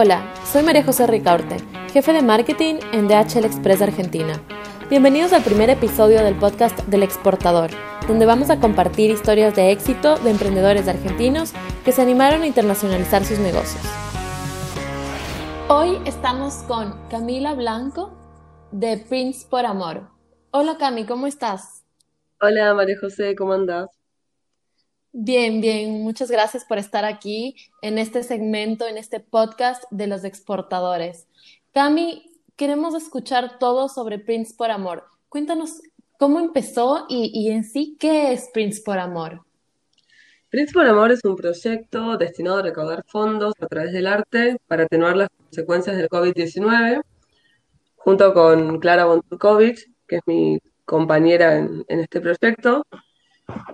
Hola, soy María José Ricaurte, jefe de marketing en DHL Express Argentina. Bienvenidos al primer episodio del podcast del exportador, donde vamos a compartir historias de éxito de emprendedores argentinos que se animaron a internacionalizar sus negocios. Hoy estamos con Camila Blanco de Prince por Amor. Hola Cami, ¿cómo estás? Hola María José, ¿cómo andás? Bien, bien, muchas gracias por estar aquí en este segmento, en este podcast de los exportadores. Cami, queremos escuchar todo sobre Prince por Amor. Cuéntanos cómo empezó y, y en sí qué es Prince por Amor. Prince por Amor es un proyecto destinado a recaudar fondos a través del arte para atenuar las consecuencias del COVID-19, junto con Clara Bontukovic, que es mi compañera en, en este proyecto.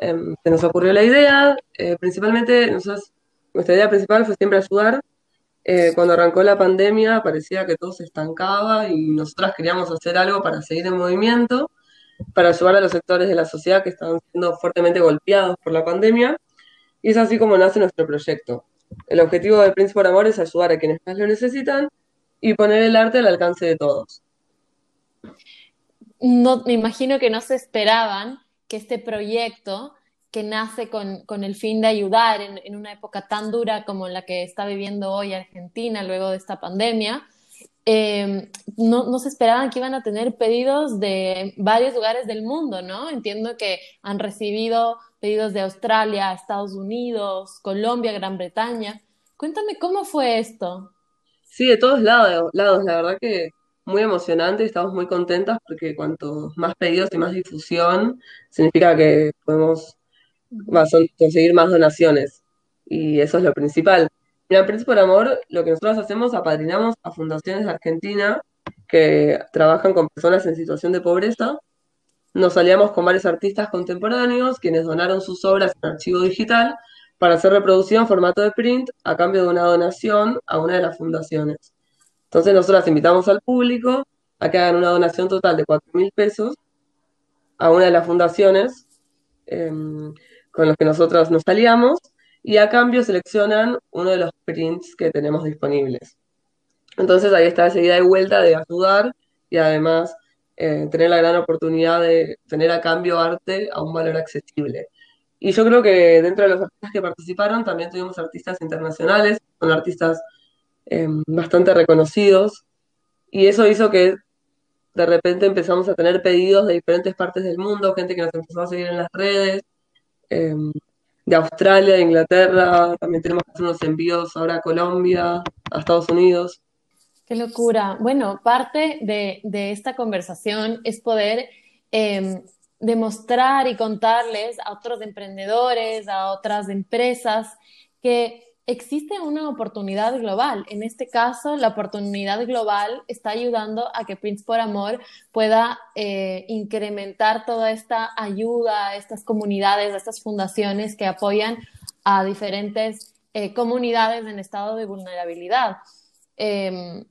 Em, se nos ocurrió la idea, eh, principalmente nosotros, nuestra idea principal fue siempre ayudar. Eh, cuando arrancó la pandemia parecía que todo se estancaba y nosotras queríamos hacer algo para seguir en movimiento, para ayudar a los sectores de la sociedad que estaban siendo fuertemente golpeados por la pandemia. Y es así como nace nuestro proyecto. El objetivo de Prince por Amor es ayudar a quienes más lo necesitan y poner el arte al alcance de todos. No, me imagino que no se esperaban que este proyecto que nace con, con el fin de ayudar en, en, una época tan dura como la que está viviendo hoy Argentina luego de esta pandemia, eh, no, no, se esperaban que iban a tener pedidos de varios lugares del mundo, ¿no? Entiendo que han recibido pedidos de Australia, Estados Unidos, Colombia, Gran Bretaña. Cuéntame cómo fue esto. Sí, de todos lados, lados, la verdad que muy emocionante, estamos muy contentas porque cuanto más pedidos y más difusión, significa que podemos conseguir más donaciones. Y eso es lo principal. En Príncipe por Amor, lo que nosotros hacemos, apadrinamos a fundaciones de Argentina que trabajan con personas en situación de pobreza. Nos aliamos con varios artistas contemporáneos, quienes donaron sus obras en archivo digital para ser reproducido en formato de print a cambio de una donación a una de las fundaciones. Entonces nosotros invitamos al público a que hagan una donación total de 4 mil pesos a una de las fundaciones eh, con los que nosotros nos aliamos y a cambio seleccionan uno de los prints que tenemos disponibles. Entonces ahí está esa idea de vuelta de ayudar y además eh, tener la gran oportunidad de tener a cambio arte a un valor accesible. Y yo creo que dentro de los artistas que participaron también tuvimos artistas internacionales, con artistas eh, bastante reconocidos, y eso hizo que de repente empezamos a tener pedidos de diferentes partes del mundo, gente que nos empezó a seguir en las redes, eh, de Australia, de Inglaterra, también tenemos unos envíos ahora a Colombia, a Estados Unidos. Qué locura. Bueno, parte de, esta conversación es poder eh, demostrar y contarles a otros emprendedores, a otras empresas, que existe una oportunidad global. En este caso, la oportunidad global está ayudando a que Prince por Amor pueda eh, incrementar toda esta ayuda a estas comunidades, a estas fundaciones que apoyan a diferentes eh, comunidades en estado de vulnerabilidad. Eh,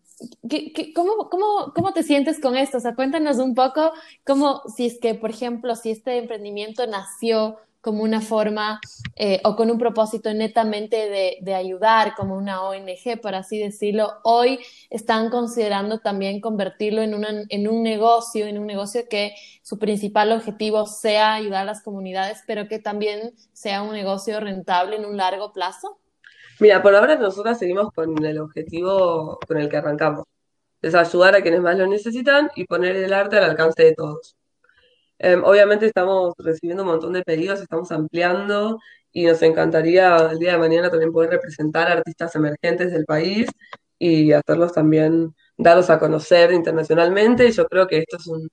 ¿Qué, qué, cómo, cómo, ¿Cómo te sientes con esto? O sea, cuéntanos un poco cómo, si es que, por ejemplo, si este emprendimiento nació como una forma eh, o con un propósito netamente de, de, ayudar, como una ONG, por así decirlo, hoy están considerando también convertirlo en, una, en un negocio, en un negocio que su principal objetivo sea ayudar a las comunidades, pero que también sea un negocio rentable en un largo plazo? Mira, por ahora nosotras seguimos con el objetivo con el que arrancamos. Es ayudar a quienes más lo necesitan y poner el arte al alcance de todos. Eh, obviamente estamos recibiendo un montón de pedidos, estamos ampliando y nos encantaría el día de mañana también poder representar a artistas emergentes del país y hacerlos también, darlos a conocer internacionalmente. Yo creo que esto es un,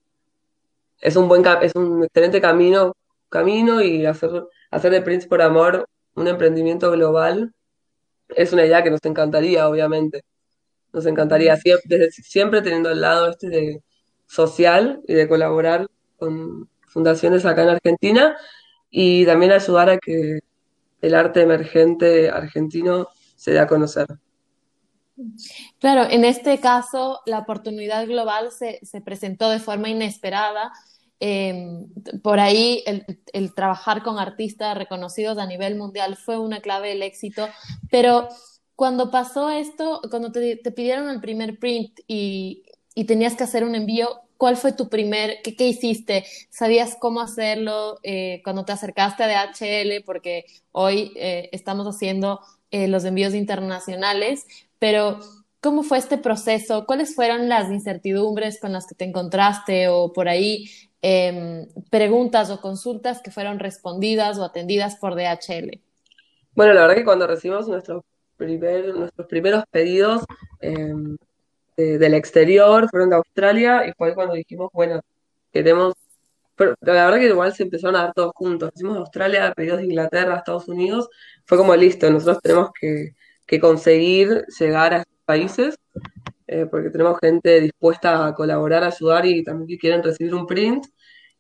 es un buen, es un excelente camino, camino y hacer, hacer de Prince por Amor un emprendimiento global es una idea que nos encantaría, obviamente. Nos encantaría siempre, siempre teniendo el lado este de social y de colaborar con fundaciones acá en Argentina y también ayudar a que el arte emergente argentino se dé a conocer. Claro, en este caso la oportunidad global se, se presentó de forma inesperada. Eh, por ahí el, el, trabajar con artistas reconocidos a nivel mundial fue una clave del éxito, pero cuando pasó esto, cuando te, pidieron el primer print y, tenías que hacer un envío, ¿cuál fue tu primer, qué, qué hiciste? ¿Sabías cómo hacerlo eh, cuando te acercaste a DHL? Porque hoy eh, estamos haciendo eh, los envíos internacionales, pero ¿cómo fue este proceso? ¿Cuáles fueron las incertidumbres con las que te encontraste o por ahí em, preguntas o consultas que fueron respondidas o atendidas por DHL? Bueno, la verdad que cuando recibimos nuestro nuestros primeros pedidos em, del exterior fueron de Australia y fue cuando dijimos, bueno, queremos, pero la verdad que igual se empezaron a dar todos juntos. Hicimos Australia, pedidos de Inglaterra, Estados Unidos, fue como listo, nosotros tenemos que, conseguir llegar a estos países eh, porque tenemos gente dispuesta a colaborar, ayudar y también que quieren recibir un print.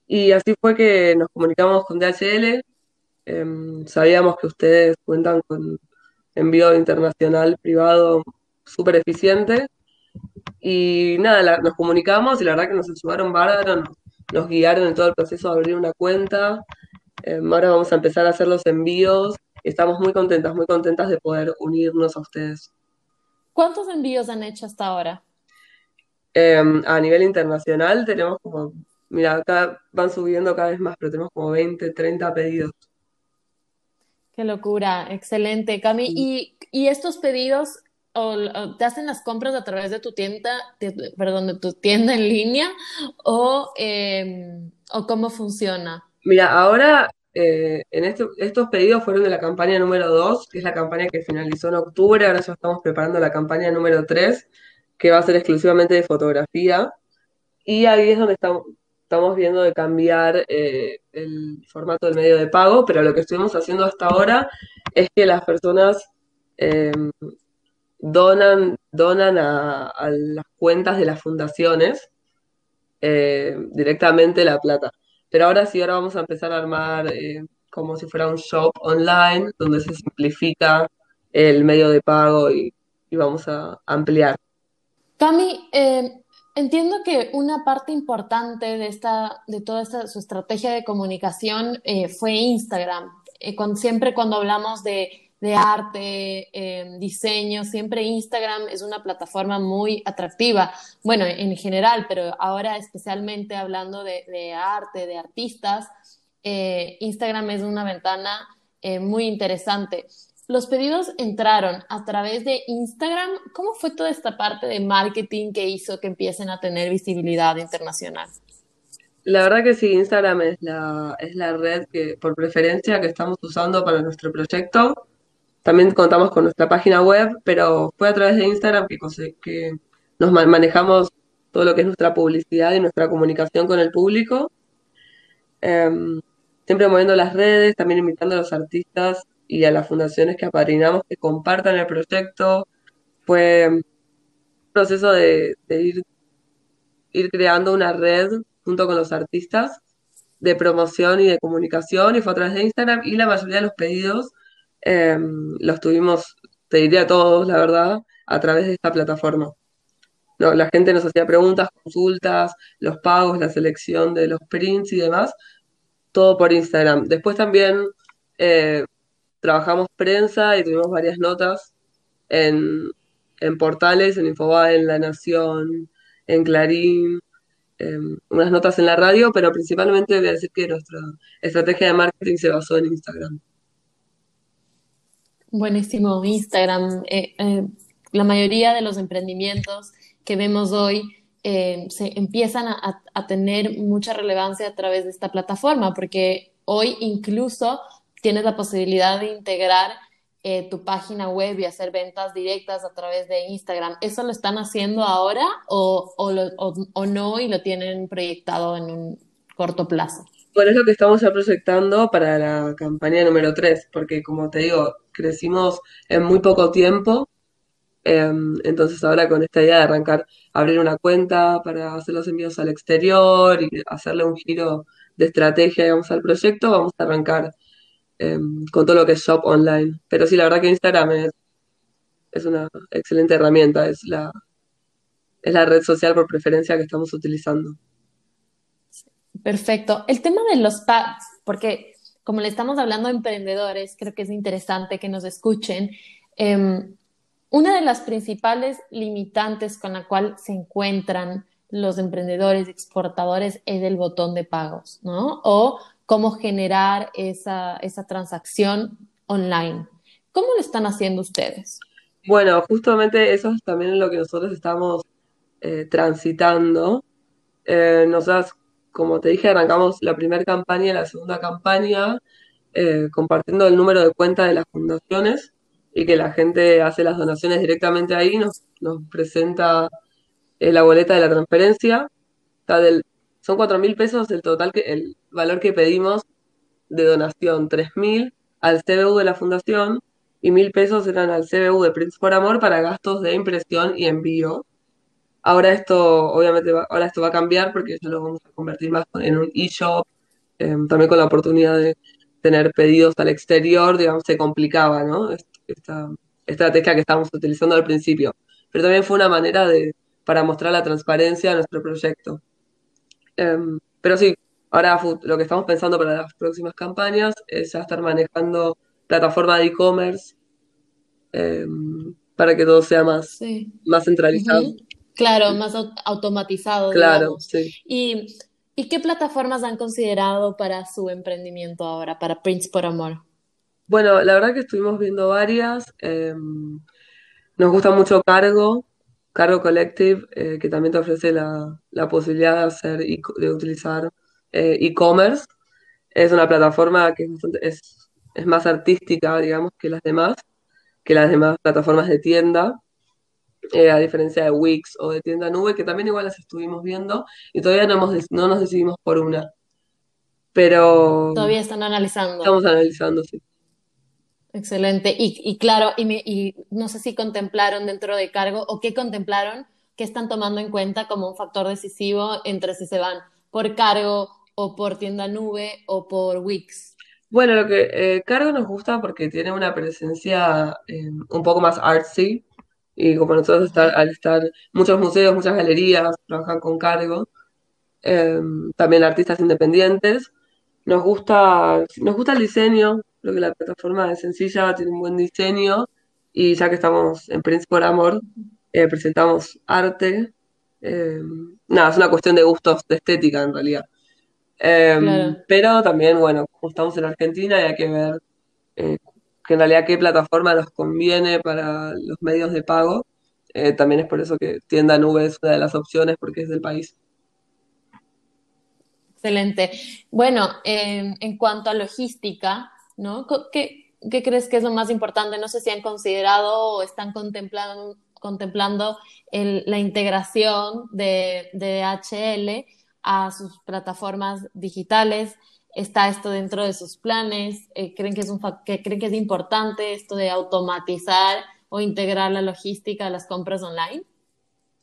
Y así fue que nos comunicamos con DHL. Em, sabíamos que ustedes cuentan con envío internacional privado súper eficiente. Y nada, nos comunicamos y la verdad que nos ayudaron bárbaro, nos, guiaron en todo el proceso de abrir una cuenta. Em, ahora vamos a empezar a hacer los envíos. Estamos muy contentas, muy contentas de poder unirnos a ustedes. ¿Cuántos envíos han hecho hasta ahora? Em, a nivel internacional tenemos como, mira, acá van subiendo cada vez más, pero tenemos como 20, 30 pedidos. Qué locura, excelente, Cami. ¿Y, y estos pedidos o, te hacen las compras a través de tu tienda, perdón, de tu tienda en línea o, em, o cómo funciona? Mira, ahora eh, en estos pedidos fueron de la campaña número 2, que es la campaña que finalizó en octubre, ahora ya estamos preparando la campaña número 3, que va a ser exclusivamente de fotografía. Y ahí es donde estamos, estamos viendo de cambiar eh, el formato del medio de pago, pero lo que estuvimos haciendo hasta ahora es que las personas eh, donan, donan a, las cuentas de las fundaciones eh, directamente la plata. Pero ahora sí, ahora vamos a empezar a armar como si fuera un shop online donde se simplifica el medio de pago y, y vamos a ampliar. Cami, Entiendo que una parte importante de, esta, de toda esta, su estrategia de comunicación eh, fue Instagram. Eh, siempre cuando hablamos de, arte, eh, diseño, siempre Instagram es una plataforma muy atractiva. Bueno, en general, pero ahora especialmente hablando de, de arte, de artistas, Instagram es una ventana muy interesante. Los pedidos entraron a través de Instagram. ¿Cómo fue toda esta parte de marketing que hizo que empiecen a tener visibilidad internacional? La verdad que sí, Instagram es la, es la red que por preferencia que estamos usando para nuestro proyecto. También contamos con nuestra página web, pero fue a través de Instagram que, que nos manejamos todo lo que es nuestra publicidad y nuestra comunicación con el público. Em, siempre moviendo las redes, también invitando a los artistas y a las fundaciones que apadrinamos que compartan el proyecto. Fue un proceso de, ir, ir creando una red junto con los artistas de promoción y de comunicación y fue a través de Instagram y la mayoría de los pedidos em, los tuvimos, te diría todos, la verdad, a través de esta plataforma. No, la gente nos hacía preguntas, consultas, los pagos, la selección de los prints y demás, todo por Instagram. Después también eh, trabajamos prensa y tuvimos varias notas en, portales, en Infobae, en La Nación, en Clarín, em, unas notas en la radio, pero principalmente voy a decir que nuestra estrategia de marketing se basó en Instagram. Buenísimo, Instagram. Eh, eh, la mayoría de los emprendimientos que vemos hoy eh, se empiezan a, a, tener mucha relevancia a través de esta plataforma, porque hoy incluso tienes la posibilidad de integrar eh, tu página web y hacer ventas directas a través de Instagram. ¿Eso lo están haciendo ahora o, o, no y lo tienen proyectado en un corto plazo? Bueno, es lo que estamos ya proyectando para la campaña número 3, porque como te digo, crecimos en muy poco tiempo, em, entonces ahora con esta idea de arrancar, abrir una cuenta para hacer los envíos al exterior y hacerle un giro de estrategia, digamos, al proyecto, vamos a arrancar Em, con todo lo que es shop online. Pero sí, la verdad que Instagram es, es una excelente herramienta, es la, es la red social por preferencia que estamos utilizando. Perfecto. El tema de los pads, porque como le estamos hablando a emprendedores, creo que es interesante que nos escuchen. Em, una de las principales limitantes con la cual se encuentran los emprendedores exportadores es el botón de pagos, ¿no? O cómo generar esa, esa transacción online. ¿Cómo lo están haciendo ustedes? Bueno, justamente eso es también lo que nosotros estamos eh, transitando. Eh, nosotras, como te dije, arrancamos la primera campaña y la segunda campaña eh, compartiendo el número de cuenta de las fundaciones y que la gente hace las donaciones directamente ahí, nos, nos presenta eh, la boleta de la transferencia. Son cuatro mil pesos el total, que, el valor que pedimos de donación, tres mil al CBU de la fundación y mil pesos eran al CBU de Prince por Amor para gastos de impresión y envío. Ahora esto, obviamente, va, ahora esto va a cambiar porque ya lo vamos a convertir más en un e-shop, eh, también con la oportunidad de tener pedidos al exterior, digamos, se complicaba, ¿no? Esta estrategia que estábamos utilizando al principio. Pero también fue una manera de, para mostrar la transparencia de nuestro proyecto. Um, pero sí, ahora lo que estamos pensando para las próximas campañas es ya estar manejando plataforma de e-commerce um, para que todo sea más, Sí. más centralizado. Ujú. Claro, más au- automatizado, Claro, digamos. sí. ¿Y, y qué plataformas han considerado para su emprendimiento ahora, para Prince por Amor? Bueno, la verdad que estuvimos viendo varias. um, Nos gusta mucho Cargo, Cargo Collective, eh, que también te ofrece la, la posibilidad de hacer e- de utilizar eh, e-commerce. Es una plataforma que es, bastante- es, es más artística, digamos, que las demás, que las demás plataformas de tienda, eh, a diferencia de Wix o de tienda nube, que también igual las estuvimos viendo y todavía no, hemos, no nos decidimos por una, pero Todavía están analizando. estamos analizando, sí. Excelente. Y, y claro, y, me- y no sé si contemplaron dentro de cargo o qué contemplaron que están tomando en cuenta como un factor decisivo entre si se van por cargo o por tienda nube o por Wix. Bueno, lo que eh, Cargo nos gusta porque tiene una presencia eh, un poco más artsy y como nosotros estar, al estar muchos museos, muchas galerías trabajan con Cargo, eh, también artistas independientes, nos gusta, nos gusta el diseño, creo que la plataforma es sencilla, tiene un buen diseño y ya que estamos en Prince por Amor, eh, presentamos arte, eh, nada, es una cuestión de gustos, de estética en realidad. Eh, Claro. pero también, bueno, como estamos en Argentina y hay que ver eh, que en realidad qué plataforma nos conviene para los medios de pago. Eh, también es por eso que Tienda Nube es una de las opciones porque es del país. Excelente. Bueno, en cuanto a logística, ¿no? ¿Qué, crees que es lo más importante? No sé si han considerado o están contemplando, contemplando la integración de, de DHL a sus plataformas digitales. ¿Está esto dentro de sus planes? Eh, ¿creen que es un, que creen que es importante esto de automatizar o integrar la logística a las compras online?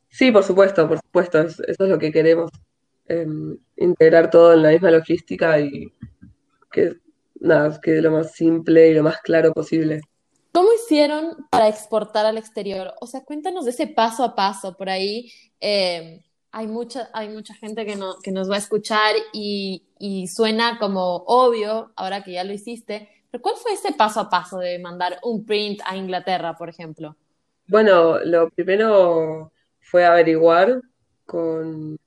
Sí, por supuesto, por supuesto, es- eso es lo que queremos, eh, integrar todo en la misma logística y que nada, quede lo más simple y lo más claro posible. ¿Cómo hicieron para exportar al exterior? O sea, cuéntanos de ese paso a paso. Por ahí eh, hay mucha, hay mucha gente que, no, que nos va a escuchar y, y suena como obvio, ahora que ya lo hiciste, pero ¿cuál fue ese paso a paso de mandar un print a Inglaterra, por ejemplo? Bueno, lo primero fue averiguar con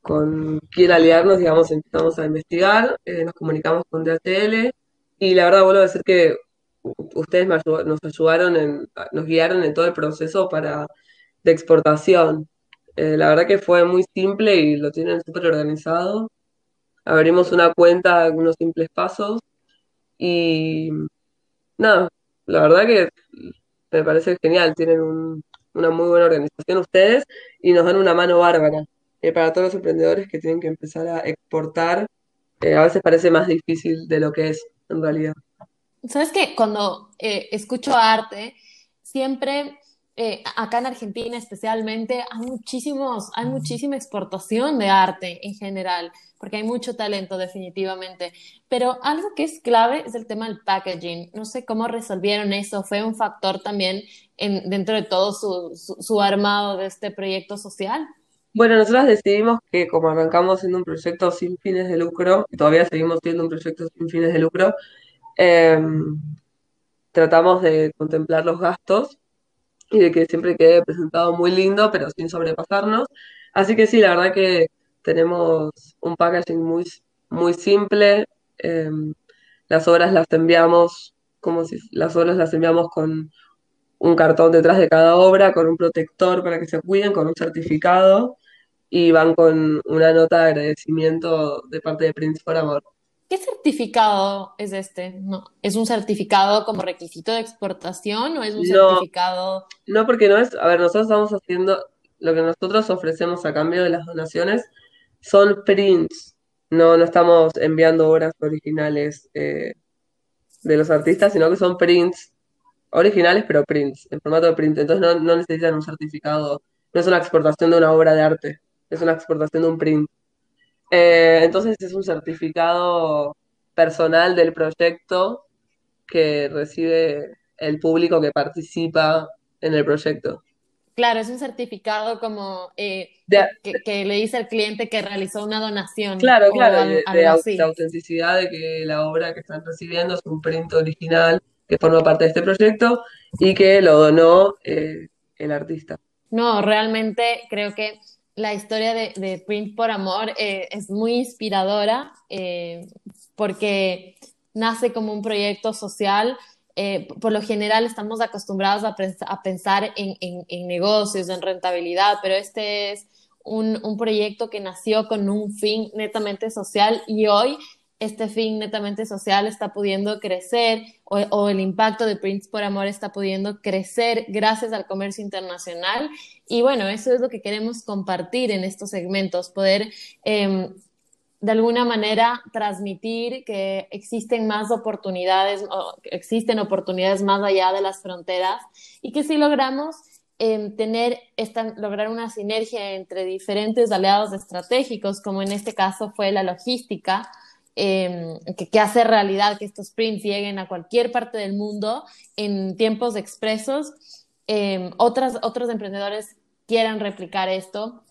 con quién aliarnos, digamos, empezamos a investigar, eh, nos comunicamos con DHL y la verdad vuelvo a decir que ustedes me nos ayudaron, en, nos guiaron en todo el proceso para, de exportación. Eh, la verdad que fue muy simple y lo tienen súper organizado. Abrimos una cuenta, unos simples pasos y nada, la verdad que me parece genial, tienen un- una muy buena organización ustedes y nos dan una mano bárbara. Eh, para todos los emprendedores que tienen que empezar a exportar, eh, a veces parece más difícil de lo que es en realidad. Sabes que cuando eh, escucho arte, siempre, eh, acá en Argentina especialmente, hay muchísimos, hay muchísima exportación de arte en general, porque hay mucho talento definitivamente. Pero algo que es clave es el tema del packaging. No sé cómo resolvieron eso. Fue un factor también en, dentro de todo su, su, su armado de este proyecto social. Bueno, nosotros decidimos que como arrancamos siendo un proyecto sin fines de lucro, y todavía seguimos siendo un proyecto sin fines de lucro, eh, tratamos de contemplar los gastos y de que siempre quede presentado muy lindo, pero sin sobrepasarnos. Así que sí, la verdad que tenemos un packaging muy, muy simple. Em, las obras las enviamos como si las obras las enviamos con un cartón detrás de cada obra, con un protector para que se cuiden, con un certificado y van con una nota de agradecimiento de parte de Prince for Amor. ¿Qué certificado es este? No, ¿Es un certificado como requisito de exportación o es un certificado? No, porque no es, a ver, nosotros estamos haciendo, lo que nosotros ofrecemos a cambio de las donaciones son prints, no, no estamos enviando obras originales eh, de los artistas, sino que son prints originales, pero prints, en formato de print. Entonces no, no necesitan un certificado, no es una exportación de una obra de arte, es una exportación de un print. Eh, entonces es un certificado personal del proyecto que recibe el público que participa en el proyecto. Claro, es un certificado como eh, que, le dice al cliente que realizó una donación. Claro, claro, de, autenticidad de que la obra que están recibiendo es un print original que forma parte de este proyecto y que lo donó eh, el artista. No, realmente creo que la historia de, Print por Amor eh, es muy inspiradora eh, porque nace como un proyecto social. Eh, por lo general estamos acostumbrados a, pensar en, negocios, en rentabilidad, pero este es un, un proyecto que nació con un fin netamente social y hoy este fin netamente social está pudiendo crecer o, el impacto de Prince por Amor está pudiendo crecer gracias al comercio internacional. Y bueno, eso es lo que queremos compartir en estos segmentos, poder em, de alguna manera transmitir que existen más oportunidades, existen oportunidades más allá de las fronteras y que si logramos em, tener esta, lograr una sinergia entre diferentes aliados estratégicos, como en este caso fue la logística, Em, que, hace realidad que estos prints lleguen a cualquier parte del mundo en tiempos expresos. Eh, otras, otros emprendedores quieran replicar esto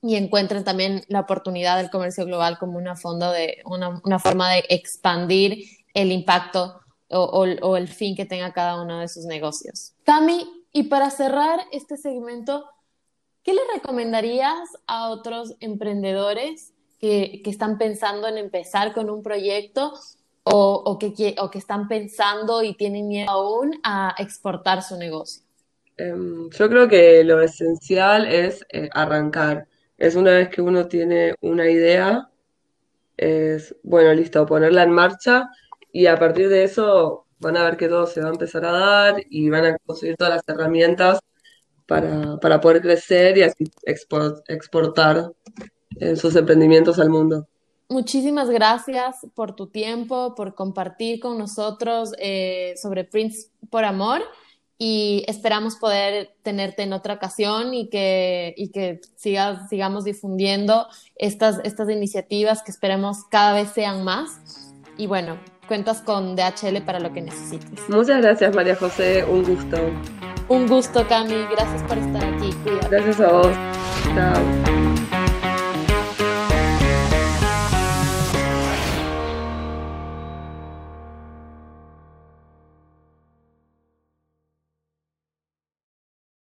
y encuentren también la oportunidad del comercio global como una, forma de expandir el impacto o, el fin que tenga cada uno de sus negocios. Tami, y para cerrar este segmento, ¿qué le recomendarías a otros emprendedores que, están pensando en empezar con un proyecto o que están pensando y tienen miedo aún a exportar su negocio? Em, yo creo que lo esencial es eh, arrancar. Es una vez que uno tiene una idea, es, bueno, listo, ponerla en marcha y a partir de eso van a ver que todo se va a empezar a dar y van a conseguir todas las herramientas para, para poder crecer y así exportar en sus emprendimientos al mundo. Muchísimas gracias por tu tiempo, por compartir con nosotros eh, sobre Prince por Amor y esperamos poder tenerte en otra ocasión y que, y que sigas, sigamos difundiendo estas, estas iniciativas que esperemos cada vez sean más. Y bueno, cuentas con DHL para lo que necesites. Muchas gracias, María José. Un gusto. Un gusto, Cami. Gracias por estar aquí. Gracias a vos. Chao.